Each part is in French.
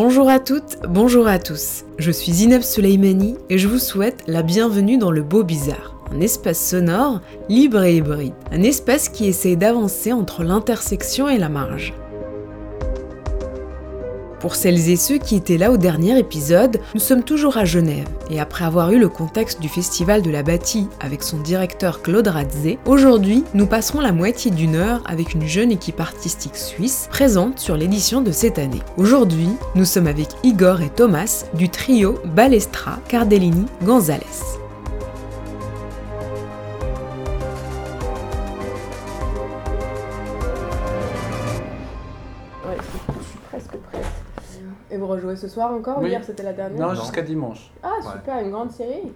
Bonjour à toutes, bonjour à tous. Je suis Zineb Souleimani et je vous souhaite la bienvenue dans le Beau Bizarre, un espace sonore, libre et hybride, un espace qui essaie d'avancer entre l'intersection et la marge. Pour celles et ceux qui étaient là au dernier épisode, nous sommes toujours à Genève et après avoir eu le contexte du Festival de la Bâtie avec son directeur Claude Radze, aujourd'hui nous passerons la moitié d'une heure avec une jeune équipe artistique suisse présente sur l'édition de cette année. Aujourd'hui, nous sommes avec Igor et Thomas du trio Balestra Cardellini Gonzalez. Ce soir encore Oui. Hier c'était la dernière Non, jusqu'à dimanche. Ah super, une grande série.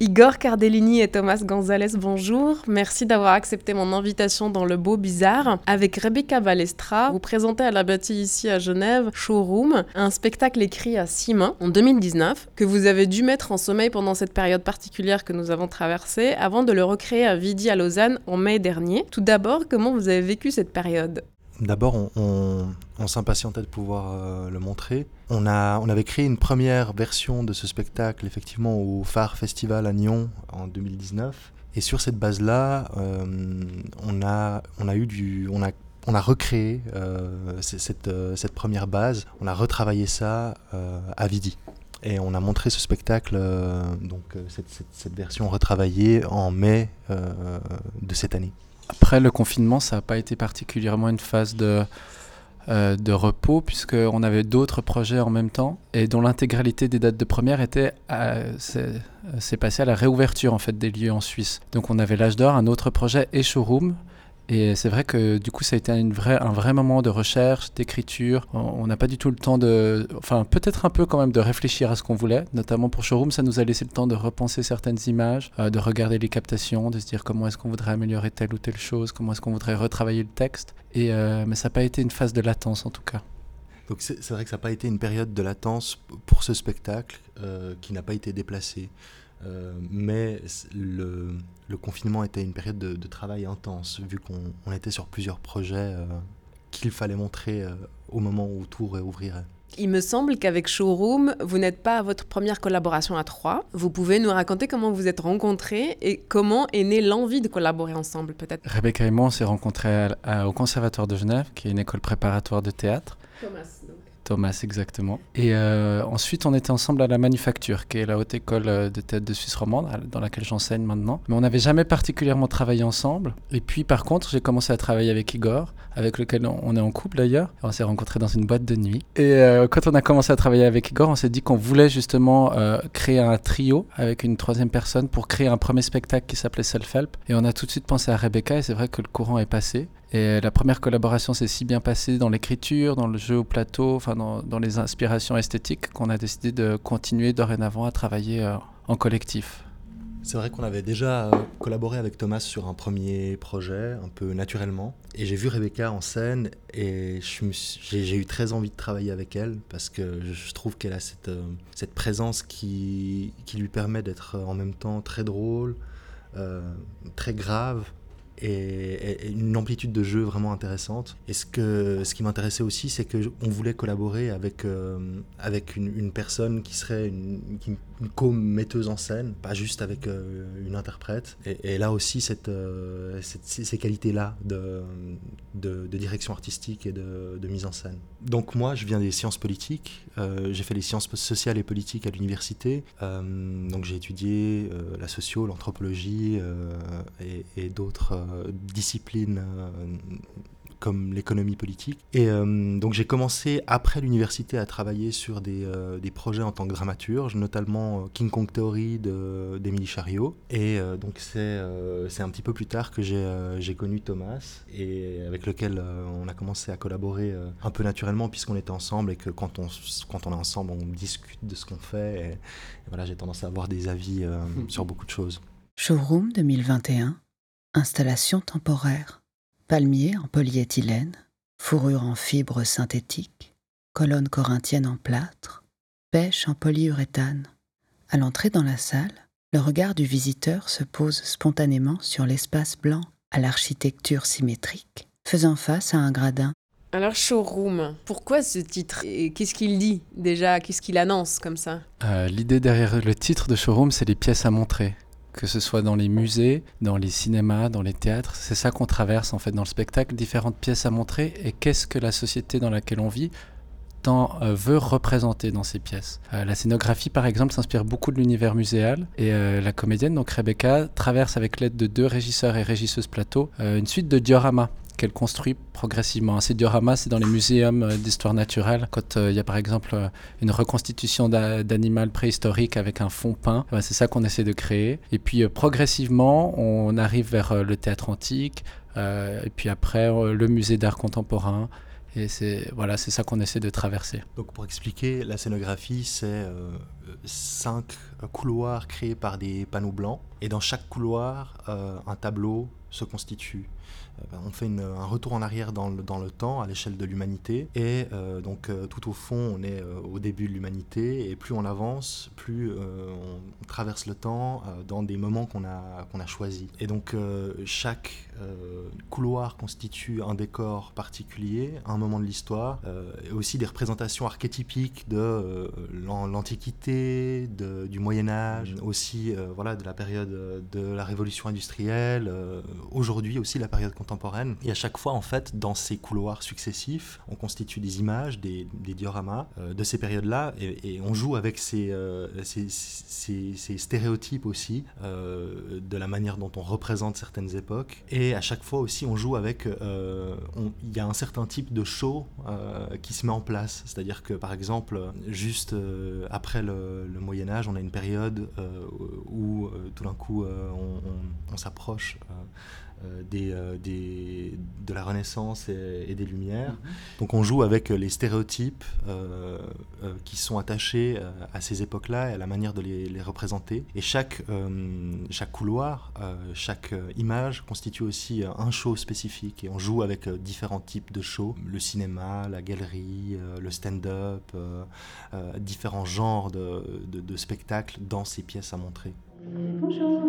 Igor Cardellini et Thomas Gonzalez, bonjour. Merci d'avoir accepté mon invitation dans le beau bizarre. Avec Rebecca Balestra, vous présentez à la bâtie ici à Genève Showroom, un spectacle écrit à six mains en 2019 que vous avez dû mettre en sommeil pendant cette période particulière que nous avons traversée avant de le recréer à Vidi à Lausanne en mai dernier. Tout d'abord, comment vous avez vécu cette période? D'abord, on, s'impatientait de pouvoir euh, le montrer. On, avait créé une première version de ce spectacle, effectivement, au Phare Festival à Nyon en 2019. Et sur cette base-là, euh, on, a, recréé euh, cette, première base, on a retravaillé ça à Vidi. Et on a montré ce spectacle, donc cette, version retravaillée en mai de cette année. Après le confinement, ça n'a pas été particulièrement une phase de, euh, de repos, puisqu'on avait d'autres projets en même temps, et dont l'intégralité des dates de première était à- c'est c'est passé à la réouverture en fait, des lieux en Suisse. Donc on avait l'âge d'or, un autre projet, et Showroom. Et c'est vrai que du coup, ça a été un vrai moment de recherche, d'écriture. On n'a pas du tout le temps de. Enfin, peut-être un peu quand même de réfléchir à ce qu'on voulait. Notamment pour Showroom, ça nous a laissé le temps de repenser certaines images, euh, de regarder les captations, de se dire comment est-ce qu'on voudrait améliorer telle ou telle chose, comment est-ce qu'on voudrait retravailler le texte. Et, euh, mais ça n'a pas été une phase de latence en tout cas. Donc c'est vrai que ça n'a pas été une période de latence pour ce spectacle euh, qui n'a pas été déplacé. Euh, mais le, le confinement était une période de, de travail intense, vu qu'on on était sur plusieurs projets euh, qu'il fallait montrer euh, au moment où tout réouvrirait. Il me semble qu'avec Showroom, vous n'êtes pas à votre première collaboration à trois. Vous pouvez nous raconter comment vous êtes rencontrés et comment est née l'envie de collaborer ensemble, peut-être? Rebecca et moi, on s'est rencontrés à- à- au Conservatoire de Genève, qui est une école préparatoire de théâtre. Thomas. Exactement. Et euh, ensuite, on était ensemble à la Manufacture, qui est la haute école euh, de théâtre de Suisse romande, dans laquelle j'enseigne maintenant. Mais on n'avait jamais particulièrement travaillé ensemble. Et puis, par contre, j'ai commencé à travailler avec Igor, avec lequel on est en couple d'ailleurs. On s'est rencontrés dans une boîte de nuit. Et euh, quand on a commencé à travailler avec Igor, on s'est dit qu'on voulait justement créer un trio avec une troisième personne pour créer un premier spectacle qui s'appelait Self-Help. Et on a tout de suite pensé à Rebecca, et c'est vrai que le courant est passé. Et la première collaboration s'est si bien passée dans l'écriture, dans le jeu au plateau, enfin dans, les inspirations esthétiques qu'on a décidé de continuer dorénavant à travailler euh, en collectif. C'est vrai qu'on avait déjà euh, collaboré avec Thomas sur un premier projet, un peu naturellement. Et j'ai vu Rebecca en scène et j'ai eu très envie de travailler avec elle parce que je, trouve qu'elle a cette, euh, présence qui, lui permet d'être en même temps très drôle, très grave et, une amplitude de jeu vraiment intéressante. Et ce, que, ce qui m'intéressait aussi, c'est qu'on voulait collaborer avec, euh, avec une, personne qui serait une, une co-metteuse en scène, pas juste avec euh, une interprète. Et, là aussi, cette, euh, ces ces qualités-là de, de, direction artistique et de, mise en scène. Donc moi, je viens des sciences politiques. Euh, j'ai fait les sciences sociales et politiques à l'université. Donc j'ai étudié la socio, l'anthropologie et, d'autres disciplines comme l'économie politique. Et donc j'ai commencé après l'université à travailler sur des, des, projets en tant que dramaturge, notamment King Kong Theory d'Émilie Chariot. Et donc c'est c'est un petit peu plus tard que j'ai connu Thomas et avec lequel on a commencé à collaborer un peu naturellement puisqu'on était ensemble et que quand on, quand on est ensemble, on discute de ce qu'on fait. Et, voilà, j'ai tendance à avoir des avis sur beaucoup de choses. Showroom 2021, installation temporaire, palmier en polyéthylène, fourrure en fibres synthétiques, colonne corinthienne en plâtre, pêche en polyuréthane. À l'entrée dans la salle, le regard du visiteur se pose spontanément sur l'espace blanc à l'architecture symétrique, faisant face à un gradin. Alors, showroom, pourquoi ce titre? Et qu'est-ce qu'il dit déjà? Qu'est-ce qu'il annonce comme ça? Euh, L'idée derrière le titre de showroom, c'est les pièces à montrer que ce soit dans les musées, dans les cinémas, dans les théâtres. C'est ça qu'on traverse en fait dans le spectacle, différentes pièces à montrer et qu'est-ce que la société dans laquelle on vit euh, veut représenter dans ces pièces? Euh, la scénographie, par exemple, s'inspire beaucoup de l'univers muséal et euh, la comédienne, donc Rebecca, traverse avec l'aide de deux régisseurs et régisseuses plateau une suite de dioramas qu'elle construit progressivement. Ces dioramas, c'est dans les muséums d'histoire naturelle. Quand il y a par exemple une reconstitution d'animal préhistorique avec un fond peint, ben, c'est ça qu'on essaie de créer. Et puis progressivement, on arrive vers le théâtre antique, et puis après le musée d'art contemporain. Et c'est voilà, c'est ça qu'on essaie de traverser. Donc pour expliquer, la scénographie, c'est euh, cinq couloirs créés par des panneaux blancs. Et dans chaque couloir, euh, un tableau se constitue. Euh, ben, on fait un retour en arrière dans le, dans le temps à l'échelle de l'humanité. Et euh, donc euh, tout au fond, on est au début de l'humanité. Et plus on avance, plus on traverse le temps dans des moments qu'on a, qu'on a choisis. Et donc chaque couloir constitue un décor particulier, un moment de l'histoire, et aussi des représentations archétypiques de l'Antiquité, du Moyen Âge, aussi voilà, de la période de la Révolution industrielle, aujourd'hui aussi la période contemporaine. Et à chaque fois, en fait, dans ces couloirs successifs, on constitue des images, des, dioramas euh, de ces périodes-là, et, on joue avec ces, euh, ces, ces, stéréotypes aussi, euh, de la manière dont on représente certaines époques. Et à chaque fois aussi, on joue avec... Il y a un certain type de show qui se met en place. C'est-à-dire que, par exemple, juste après le, Moyen Âge, on a une période où tout d'un coup, on, on s'approche euh, euh, des, de la Renaissance et, des Lumières. Mhm. Donc on joue avec les stéréotypes euh, qui sont attachés à ces époques-là et à la manière de les, représenter. Et chaque, chaque couloir, chaque image constitue aussi un show spécifique. Et on joue avec différents types de shows, le cinéma, la galerie, le stand-up, différents genres de, de, de spectacles dans ces pièces à montrer. Bonjour.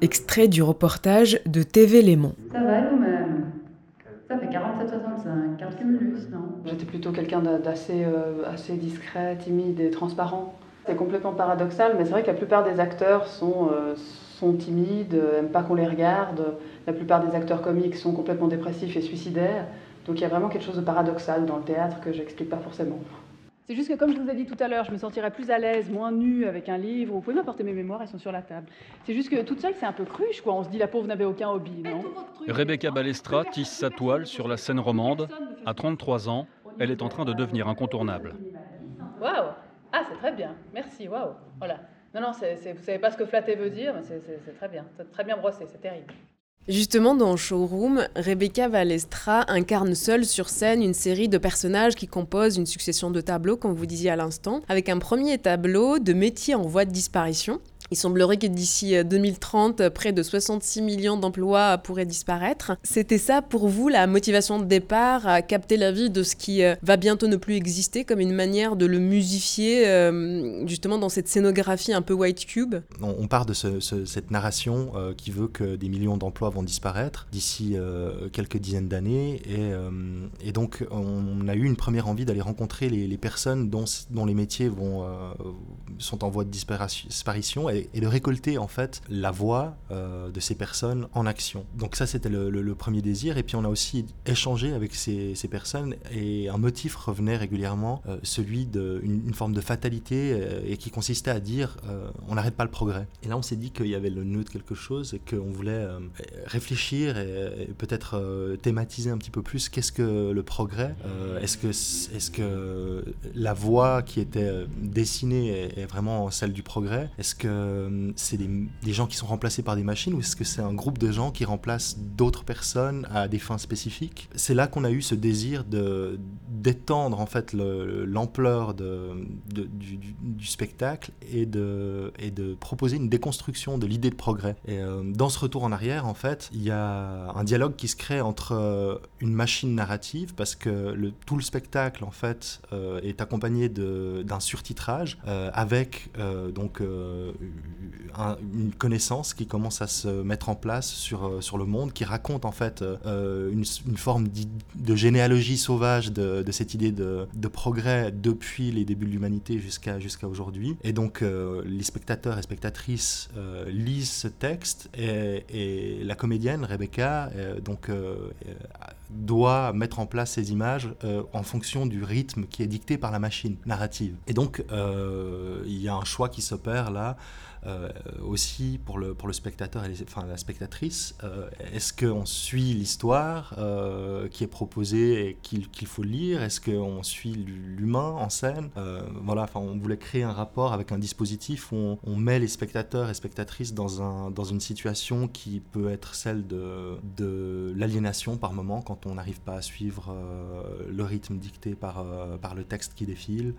Extrait du reportage de TV Léman. Ça va vous-même? Ça fait 47,65, carte cumulus, non? J'étais plutôt quelqu'un d'assez euh, assez discret, timide et transparent. C'est complètement paradoxal, mais c'est vrai que la plupart des acteurs sont, euh, sont timides, n'aiment pas qu'on les regarde. La plupart des acteurs comiques sont complètement dépressifs et suicidaires. Donc il y a vraiment quelque chose de paradoxal dans le théâtre que j'explique pas forcément. C'est juste que, comme je vous ai dit tout à l'heure, je me sentirais plus à l'aise, moins nue avec un livre. Vous pouvez m'apporter mes mémoires, elles sont sur la table. C'est juste que toute seule, c'est un peu cruche, quoi. On se dit, la pauvre n'avait aucun hobby, non Rebecca Balestra tisse sa toile sur la scène romande. À 33 ans, elle est en train de devenir incontournable. Waouh Ah, c'est très bien. Merci, waouh. Voilà. Non, non, vous savez pas ce que flatter veut dire, mais c'est très bien. C'est très bien brossé, c'est terrible. Justement, dans Showroom, Rebecca Valestra incarne seule sur scène une série de personnages qui composent une succession de tableaux, comme vous disiez à l'instant, avec un premier tableau de métiers en voie de disparition, il semblerait que d'ici 2030, euh, près de 66 millions d'emplois pourraient disparaître. C'était ça pour vous la motivation de départ, à capter la vie de ce qui euh, va bientôt ne plus exister, comme une manière de le musifier euh, justement dans cette scénographie un peu white cube? On part de cette narration qui veut que des millions d'emplois vont disparaître d'ici quelques dizaines d'années. Et, donc on a eu une première envie d'aller rencontrer les, personnes dont, dont, les métiers vont, sont en voie de disparition et, de récolter en fait la voix de ces personnes en action. Donc ça c'était le, premier désir et puis on a aussi échangé avec ces, ces personnes et un motif revenait régulièrement, celui d'une une forme de fatalité et qui consistait à dire on n'arrête pas le progrès. Et là on s'est dit qu'il y avait le nœud de quelque chose et qu'on voulait réfléchir et, peut-être thématiser un petit peu plus qu'est-ce que le progrès, est-ce que, est que la voie qui était dessinée est, vraiment celle du progrès? Est-ce que euh, c'est des, gens qui sont remplacés par des machines ou est-ce que c'est un groupe de gens qui remplacent d'autres personnes à des fins spécifiques? C'est là qu'on a eu ce désir d'étendre en fait l'ampleur de, du, spectacle et de, et de proposer une déconstruction de l'idée de progrès. Et euh, dans ce retour en arrière, en fait, il y a un dialogue qui se crée entre euh, une machine narrative parce que tout le spectacle en fait est accompagné d'un surtitrage avec donc une connaissance qui commence à se mettre en place sur, euh, sur le monde, qui raconte en fait euh, une, une, forme de généalogie sauvage de, cette idée de, de, progrès depuis les débuts de l'humanité jusqu'à jusqu'à aujourd'hui. Et donc euh, les spectateurs et spectatrices lisent ce texte et, et la comédienne Rebecca donc doit mettre en place ces images en fonction du rythme qui est dicté par la machine narrative. Et donc il y a un choix qui s'opère là euh, aussi pour le, spectateur et enfin, la spectatrice, euh, est-ce qu'on suit l'histoire euh, qui est proposée et qu'il faut lire? Est-ce qu'on suit l'humain en scène? Voilà, enfin, on voulait créer un rapport avec un dispositif où on, met les spectateurs et spectatrices dans, un, dans une situation qui peut être celle de, l'aliénation par moment quand on n'arrive pas à suivre le rythme dicté par, le texte qui défile,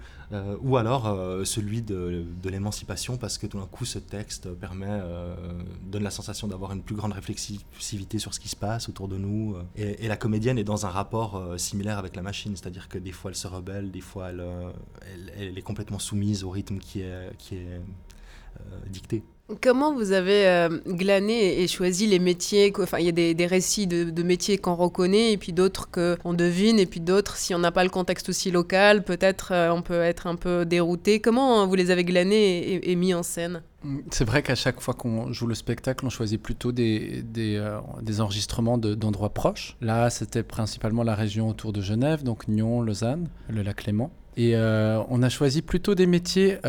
ou alors celui de, l'émancipation parce que tout d'un coup texte permet, euh, donne la sensation d'avoir une plus grande réflexivité sur ce qui se passe autour de nous. Euh. Et, la comédienne est dans un rapport euh, similaire avec la machine, c'est-à-dire que des fois elle se rebelle, des fois elle, est complètement soumise au rythme qui est dicté. Comment vous avez euh, glané et choisi les métiers Enfin, il y a des, récits de, métiers qu'on reconnaît et puis d'autres qu'on devine et puis d'autres, si on n'a pas le contexte aussi local, peut-être euh, on peut être un peu dérouté. Comment vous les avez glanés et, mis en scène? C'est vrai qu'à chaque fois qu'on joue le spectacle, on choisit plutôt des, des, euh, enregistrements d'endroits proches. Là, c'était principalement la région autour de Genève, donc Nyon, Lausanne, le lac Léman. Et on a choisi plutôt des métiers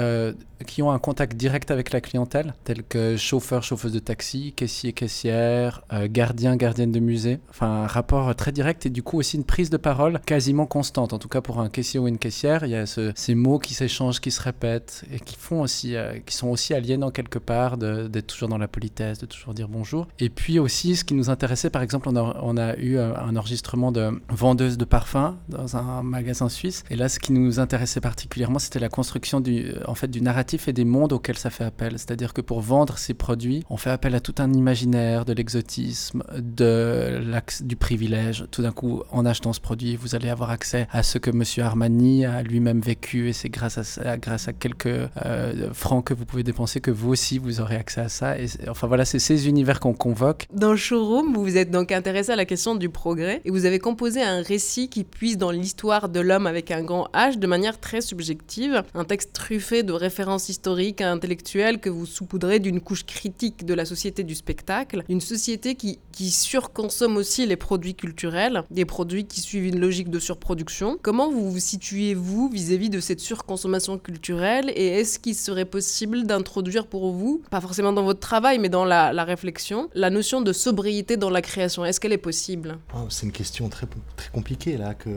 qui ont un contact direct avec la clientèle, tels que chauffeur, chauffeuse de taxi, caissier, caissière, euh, gardien, gardienne de musée. Enfin, un rapport très direct et du coup aussi une prise de parole quasiment constante. En tout cas, pour un caissier ou une caissière, il y a ces mots qui s'échangent, qui se répètent et qui font aussi, euh, qui sont aussi aliénants quelque part d'être toujours dans la politesse, de toujours dire bonjour. Et puis aussi, ce qui nous intéressait, par exemple, on a, eu euh, un enregistrement de vendeuse de parfums dans un magasin suisse. Et là, ce qui nous intéressait particulièrement, c'était la construction en fait, du narratif et des mondes auxquels ça fait appel. C'est-à-dire que pour vendre ces produits, on fait appel à tout un imaginaire, de l'exotisme, de du privilège. Tout d'un coup, en achetant ce produit, vous allez avoir accès à ce que Monsieur Armani a lui-même vécu et c'est grâce à, grâce à quelques euh, francs que vous pouvez dépenser que vous aussi vous aurez accès à ça. Et enfin voilà, c'est ces univers qu'on convoque. Dans le showroom, vous vous êtes donc intéressé à la question du progrès et vous avez composé un récit qui puise dans l'histoire de l'homme avec un grand H de manière très subjective, un texte truffé de références historique, intellectuelle que vous saupoudrez d'une couche critique de la société du spectacle, une société qui, surconsomme aussi les produits culturels, des produits qui suivent une logique de surproduction. Comment vous vous situez-vous vis-à-vis de cette surconsommation culturelle et est-ce qu'il serait possible d'introduire pour vous, pas forcément dans votre travail, mais dans la, réflexion, la notion de sobriété dans la création? Est-ce qu'elle est possible? Oh, C'est une question très, très compliquée là que,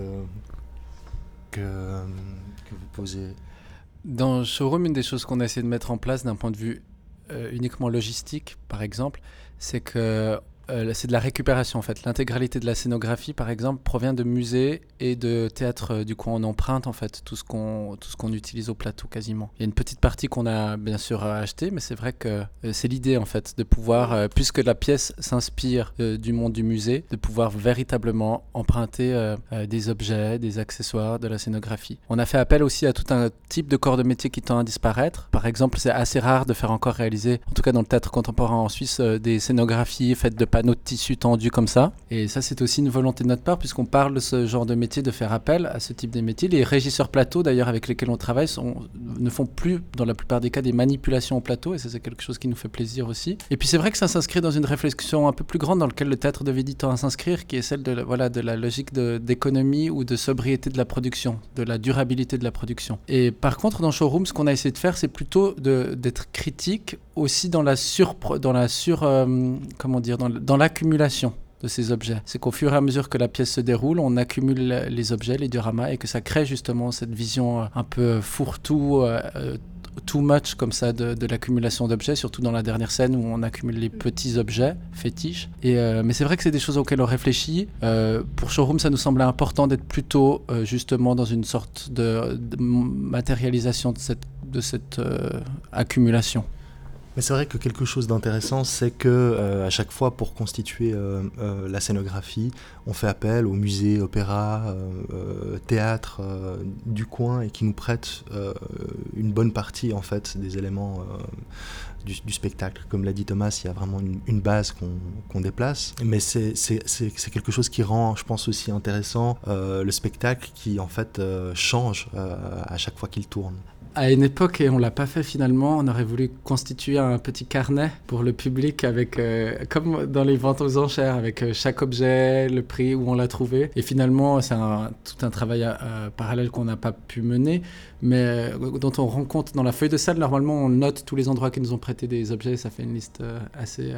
que vous posez. Dans Showroom, une des choses qu'on a essayé de mettre en place d'un point de vue euh, uniquement logistique, par exemple, c'est que euh, c'est de la récupération en fait. L'intégralité de la scénographie, par exemple, provient de musées et de théâtres. Euh, du coup, on emprunte en fait tout ce qu'on tout utilise au plateau quasiment. Il y a une petite partie qu'on a bien sûr acheté, mais c'est vrai que euh, c'est l'idée en fait de pouvoir, puisque la pièce s'inspire du monde du musée, de pouvoir véritablement emprunter des objets, des accessoires, de la scénographie. On a fait appel aussi à tout un type de corps de métier qui tend à disparaître. Par exemple, c'est assez rare de faire encore réaliser, en tout cas dans le théâtre contemporain en Suisse, des scénographies faites de panneaux de tissu tendus comme ça. Et ça, c'est aussi une volonté de notre part, puisqu'on parle de ce genre de métier, de faire appel à ce type de métier. Les régisseurs plateau, d'ailleurs, avec lesquels on travaille, ne font plus, dans la plupart des cas, des manipulations au plateau, et ça, c'est quelque chose qui nous fait plaisir aussi. Et puis, c'est vrai que ça s'inscrit dans une réflexion un peu plus grande dans laquelle le théâtre de Védi tend à s'inscrire, qui est celle de, voilà, de la logique d'économie ou de sobriété de la production, de la durabilité de la production. Et par contre, dans Showroom, ce qu'on a essayé de faire, c'est plutôt d'être critique aussi dans la sur, dans la sur, euh, comment dire, l'accumulation de ces objets. C'est qu'au fur et à mesure que la pièce se déroule, on accumule les objets, les dioramas, et que ça crée justement cette vision euh, un peu fourre-tout, euh, too much comme ça de, l'accumulation d'objets, surtout dans la dernière scène où on accumule les petits objets fétiches. Mais c'est vrai que c'est des choses auxquelles on réfléchit. pour Showroom, ça nous semblait important d'être plutôt justement dans une sorte de, matérialisation de cette accumulation. Mais c'est vrai que quelque chose d'intéressant, c'est que euh, à chaque fois, pour constituer euh, euh, la scénographie, on fait appel au musée, opéra, théâtre du coin et qui nous prêtent une bonne partie en fait des éléments du, spectacle. Comme l'a dit Thomas, il y a vraiment une, base qu'on déplace. Mais c'est quelque chose qui rend, je pense, aussi intéressant le spectacle qui en fait change à chaque fois qu'il tourne à une époque, et on l'a pas fait finalement, on aurait voulu constituer un petit carnet pour le public avec, euh, comme dans les ventes aux enchères, avec euh, chaque objet, le prix, où on l'a trouvé. Et finalement, c'est tout un travail euh, parallèle qu'on n'a pas pu mener, mais dont on rend compte dans la feuille de salle. Normalement, on note tous les endroits qui nous ont prêté des objets. Ça fait une liste assez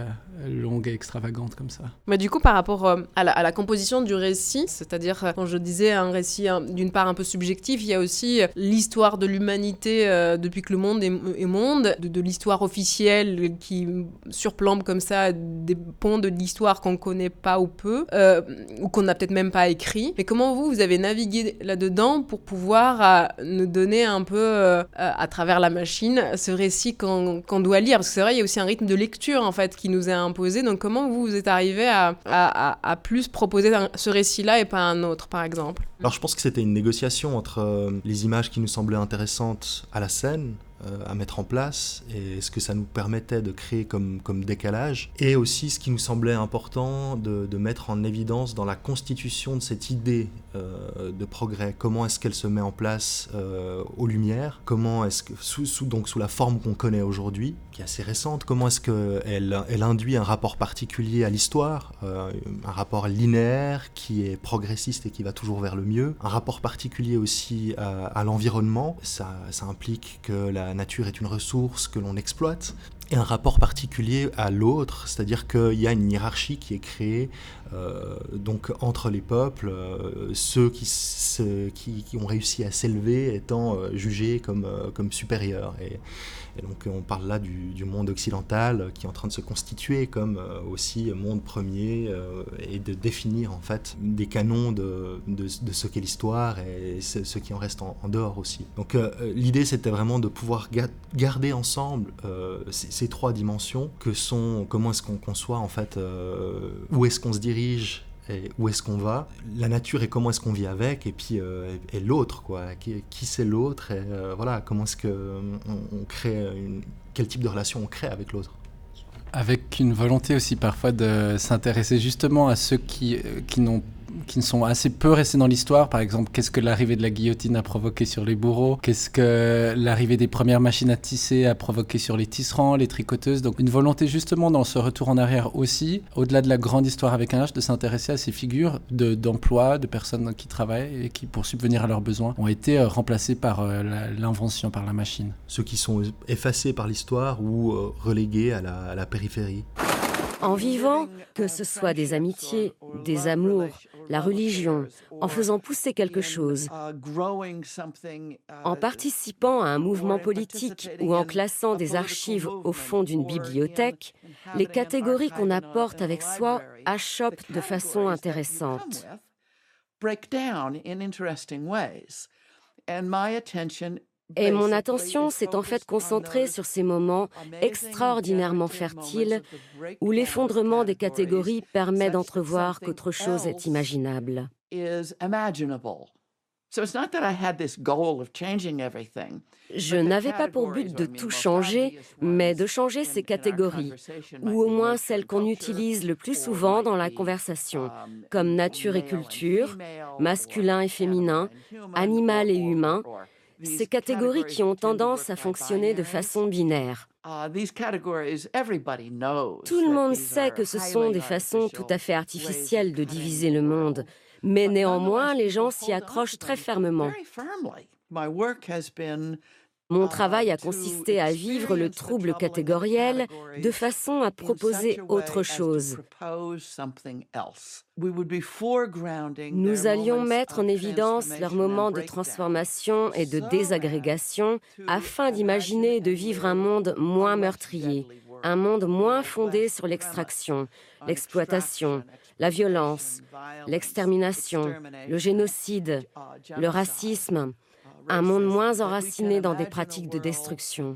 longue et extravagante comme ça. Mais du coup, par rapport à la, à, la, composition du récit, c'est-à-dire quand je disais un récit d'une part un peu subjectif, il y a aussi l'histoire de l'humanité euh, depuis que le monde est, monde, de, l'histoire officielle qui surplombe comme ça des ponts de l'histoire qu'on connaît pas ou peu, euh, ou qu'on n'a peut-être même pas écrit. Mais comment vous, vous avez navigué là-dedans pour pouvoir euh, nous donner un peu, à travers la machine, ce récit qu'on doit lire Parce que c'est vrai, il y a aussi un rythme de lecture en fait qui nous est imposé. Donc comment vous, vous êtes arrivé à, plus proposer ce récit-là et pas un autre, par exemple? Alors je pense que c'était une négociation entre les images qui nous semblaient intéressantes à la scène euh, à mettre en place et ce que ça nous permettait de créer comme, comme décalage et aussi ce qui nous semblait important de, de mettre en évidence dans la constitution de cette idée euh, de progrès. Comment est-ce qu'elle se met en place euh, aux lumières? Comment est-ce que, sous, sous, donc sous la forme qu'on connaît aujourd'hui, qui est assez récente, comment est-ce qu'elle elle induit un rapport particulier à l'histoire, un rapport linéaire qui est progressiste et qui va toujours vers le mieux, un rapport particulier aussi à, à l'environnement? Ça, ça implique que la la nature est une ressource que l'on exploite, et un rapport particulier à l'autre, c'est-à-dire qu'il y a une hiérarchie qui est créée euh, donc entre les peuples, euh, ceux qui, ont réussi à s'élever étant euh, jugés comme, supérieurs. Et, donc on parle là du, monde occidental qui est en train de se constituer comme aussi monde premier et de définir en fait des canons de, de, ce qu'est l'histoire et ce qui en reste en, dehors aussi. Donc l'idée c'était vraiment de pouvoir garder ensemble ces, trois dimensions que sont comment est-ce qu'on conçoit en fait où est-ce qu'on se dirige et où est-ce qu'on va, la nature et comment est-ce qu'on vit avec, et puis euh, et, l'autre, quoi. Qui, c'est l'autre, et euh, voilà, comment est-ce que on, crée une, quel type de relation on crée avec l'autre. Avec une volonté aussi parfois de s'intéresser justement à ceux qui, euh, qui n'ont qui ne sont assez peu restés dans l'histoire. Par exemple, qu'est-ce que l'arrivée de la guillotine a provoqué sur les bourreaux? Qu'est-ce que l'arrivée des premières machines à tisser a provoqué sur les tisserands, les tricoteuses? Donc une volonté justement dans ce retour en arrière aussi, au-delà de la grande histoire avec un H, de s'intéresser à ces figures d'emploi, de, personnes qui travaillent et qui, pour subvenir à leurs besoins, ont été euh, remplacées par euh, l'invention, par la machine. Ceux qui sont effacés par l'histoire ou euh, relégués à la périphérie. En vivant, que ce soit des amitiés, des amours, la religion, en faisant pousser quelque chose, en participant à un mouvement politique ou en classant des archives au fond d'une bibliothèque, les catégories qu'on apporte avec soi achoppent de façon intéressante. Et mon attention s'est en fait concentrée sur ces moments extraordinairement fertiles où l'effondrement des catégories permet d'entrevoir qu'autre chose est imaginable. Je n'avais pas pour but de tout changer, mais de changer ces catégories, ou au moins celles qu'on utilise le plus souvent dans la conversation, comme nature et culture, masculin et féminin, animal et humain, ces catégories qui ont tendance à fonctionner de façon binaire. Tout le monde sait que ce sont des façons tout à fait artificielles de diviser le monde, mais néanmoins les gens s'y accrochent très fermement. Mon travail a consisté à vivre le trouble catégoriel de façon à proposer autre chose. Nous allions mettre en évidence leurs moments de transformation et de désagrégation afin d'imaginer et de vivre un monde moins meurtrier, un monde moins fondé sur l'extraction, l'exploitation, la violence, l'extermination, le génocide, le racisme, un monde moins enraciné dans des pratiques de destruction.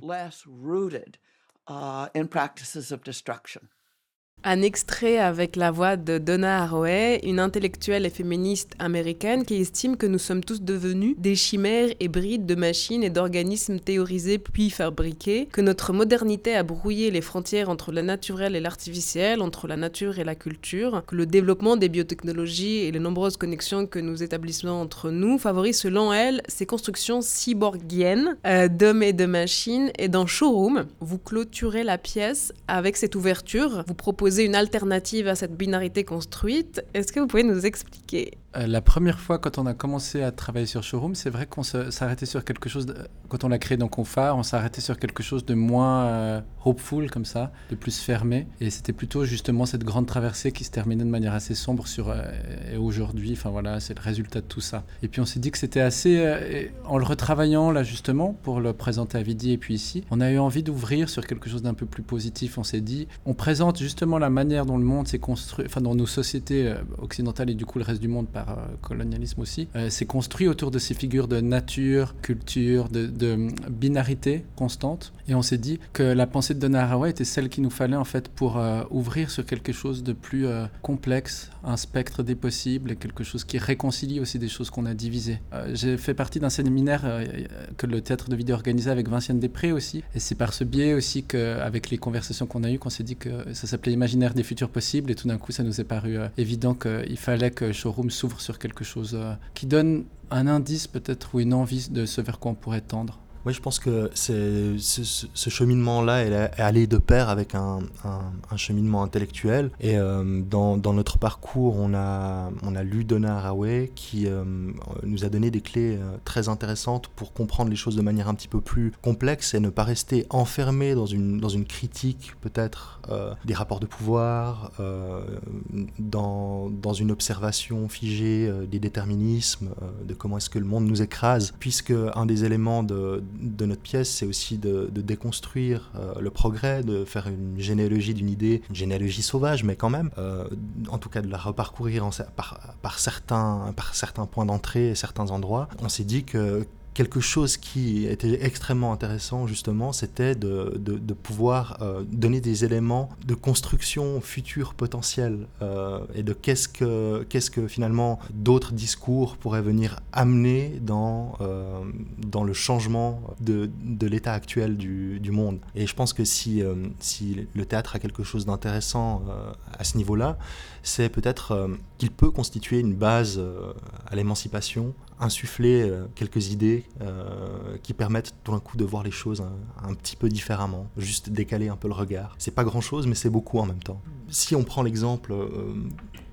Un extrait avec la voix de Donna Haraway, une intellectuelle et féministe américaine qui estime que nous sommes tous devenus des chimères hybrides de machines et d'organismes théorisés puis fabriqués, que notre modernité a brouillé les frontières entre le naturel et l'artificiel, entre la nature et la culture, que le développement des biotechnologies et les nombreuses connexions que nous établissons entre nous favorisent selon elle ces constructions cyborgiennes euh, d'hommes et de machines. Et dans Showroom, vous clôturez la pièce avec cette ouverture, vous proposez une alternative à cette binarité construite. Est-ce que vous pouvez nous expliquer euh, la première fois, quand on a commencé à travailler sur Showroom, c'est vrai qu'on s'arrêtait sur quelque chose. quand on l'a créé dans Confar, on s'arrêtait sur quelque chose de moins euh, hopeful, comme ça, de plus fermé. Et c'était plutôt justement cette grande traversée qui se terminait de manière assez sombre sur. Euh, et aujourd'hui, enfin voilà, c'est le résultat de tout ça. Et puis on s'est dit que c'était assez. en le retravaillant, là, justement, pour le présenter à Vidi et puis ici, on a eu envie d'ouvrir sur quelque chose d'un peu plus positif. On s'est dit, on présente justement la manière dont le monde s'est construit, enfin, dans nos sociétés occidentales et du coup le reste du monde par euh, colonialisme aussi, euh, s'est construit autour de ces figures de nature, culture, de, de binarité constante. Et on s'est dit que la pensée de Donna Haraway était celle qu'il nous fallait en fait pour euh, ouvrir sur quelque chose de plus complexe, un spectre des possibles et quelque chose qui réconcilie aussi des choses qu'on a divisées. J'ai fait partie d'un séminaire que le théâtre de vidéo organisait avec Vinciane Després aussi. Et c'est par ce biais aussi qu'avec les conversations qu'on a eues qu'on s'est dit que ça s'appelait Imaginaire des futurs possibles. Et tout d'un coup, ça nous est paru évident qu'il fallait que Showroom s'ouvre sur quelque chose euh, qui donne un indice peut-être ou une envie de ce vers quoi on pourrait tendre. Oui, je pense que ce, cheminement-là est allé de pair avec un, cheminement intellectuel. Et euh, dans, notre parcours, on a, lu Donna Haraway qui euh, nous a donné des clés euh, très intéressantes pour comprendre les choses de manière un petit peu plus complexe et ne pas rester enfermé dans une, dans une critique peut-être des rapports de pouvoir, dans, dans une observation figée des déterminismes, de comment est-ce que le monde nous écrase, puisque un des éléments de de notre pièce, c'est aussi de, déconstruire euh, le progrès, de faire une généalogie d'une idée, une généalogie sauvage, mais quand même, euh, en tout cas de la reparcourir par, certains, par certains points d'entrée et certains endroits. On s'est dit que quelque chose qui était extrêmement intéressant justement, c'était de, pouvoir euh, donner des éléments de construction future potentielle euh, et de qu'est-ce que, qu'est-ce que finalement d'autres discours pourraient venir amener dans, euh, dans le changement de, de l'état actuel du, du, monde. Et je pense que si, si le théâtre a quelque chose d'intéressant à ce niveau-là, c'est peut-être qu'il peut constituer une base à l'émancipation, insuffler quelques idées euh, qui permettent tout d'un coup de voir les choses un, petit peu différemment, juste décaler un peu le regard. C'est pas grand chose, mais c'est beaucoup en même temps. Si on prend l'exemple euh,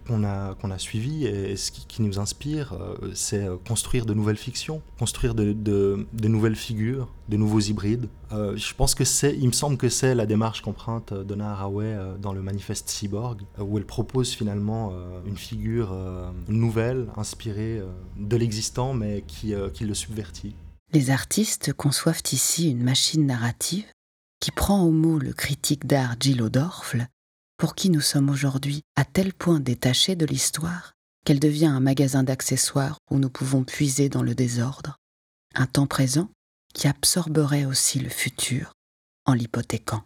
qu'on a, suivi et ce qui, nous inspire, euh, c'est euh, construire de nouvelles fictions, construire de, nouvelles figures, de nouveaux hybrides. Euh, je pense que c'est, il me semble que c'est la démarche qu'emprunte Donna Haraway dans le manifeste Cyborg, où elle propose finalement une figure nouvelle, inspirée de l'existant, mais qui, qui le subvertit. Les artistes conçoivent ici une machine narrative qui prend au mot le critique d'art Gilles Dorfle pour qui nous sommes aujourd'hui à tel point détachés de l'histoire qu'elle devient un magasin d'accessoires où nous pouvons puiser dans le désordre, un temps présent qui absorberait aussi le futur en l'hypothéquant.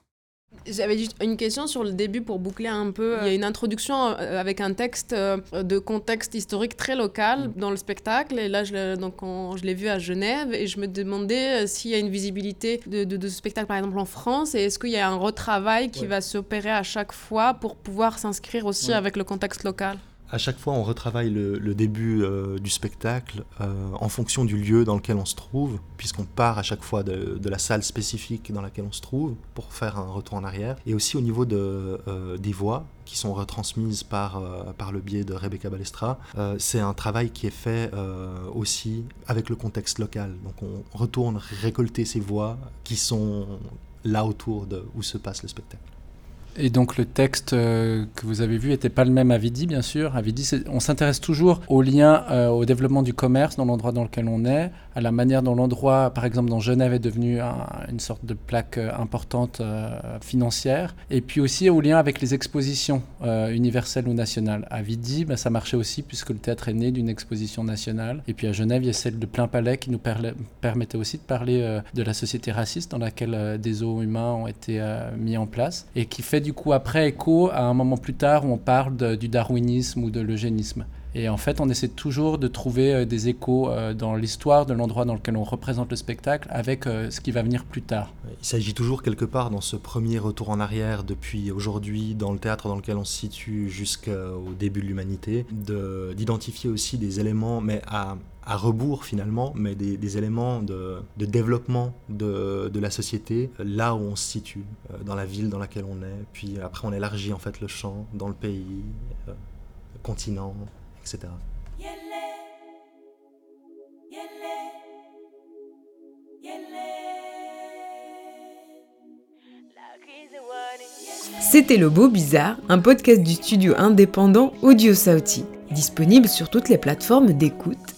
J'avais juste une question sur le début pour boucler un peu. Il y a une introduction euh, avec un texte euh, de contexte historique très local dans le spectacle. Et là, je, donc, je l'ai vu à Genève et je me demandais euh, s'il y a une visibilité de, de, ce spectacle, par exemple, en France. Et est-ce qu'il y a un retravail qui va s'opérer à chaque fois pour pouvoir s'inscrire aussi avec le contexte local? À chaque fois, on retravaille le, début euh, du spectacle euh, en fonction du lieu dans lequel on se trouve, puisqu'on part à chaque fois de, la salle spécifique dans laquelle on se trouve pour faire un retour en arrière. Et aussi au niveau euh, des voix qui sont retransmises par, par le biais de Rebecca Balestra, c'est un travail qui est fait aussi avec le contexte local. Donc on retourne récolter ces voix qui sont là autour de où se passe le spectacle. Et donc le texte euh, que vous avez vu n'était pas le même à Vidi, bien sûr. À Vidi, on s'intéresse toujours au lien, euh, au développement du commerce dans l'endroit dans lequel on est, à la manière dont l'endroit, par exemple dans Genève, est devenu une sorte de plaque euh, importante financière, et puis aussi au lien avec les expositions universelles ou nationales. À Vidi, ben, ça marchait aussi puisque le théâtre est né d'une exposition nationale. Et puis à Genève, il y a celle de Plein Palais qui nous permettait aussi de parler de la société raciste dans laquelle des eaux humains ont été mis en place et qui fait du coup après écho à un moment plus tard on parle du darwinisme ou de l'eugénisme. Et en fait, on essaie toujours de trouver euh, des échos euh, dans l'histoire de l'endroit dans lequel on représente le spectacle avec euh, ce qui va venir plus tard. Il s'agit toujours quelque part dans ce premier retour en arrière depuis aujourd'hui dans le théâtre dans lequel on se situe jusqu'au début de l'humanité, d'identifier aussi des éléments, mais à, à rebours finalement, mais des, éléments de, de développement de, de, la société là où on se situe, dans la ville dans laquelle on est. Puis après, on élargit en fait le champ dans le pays, le continent etc. C'était Le Beau Bizarre, un podcast du studio indépendant Audio Sauti, disponible sur toutes les plateformes d'écoute.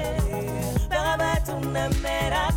una mera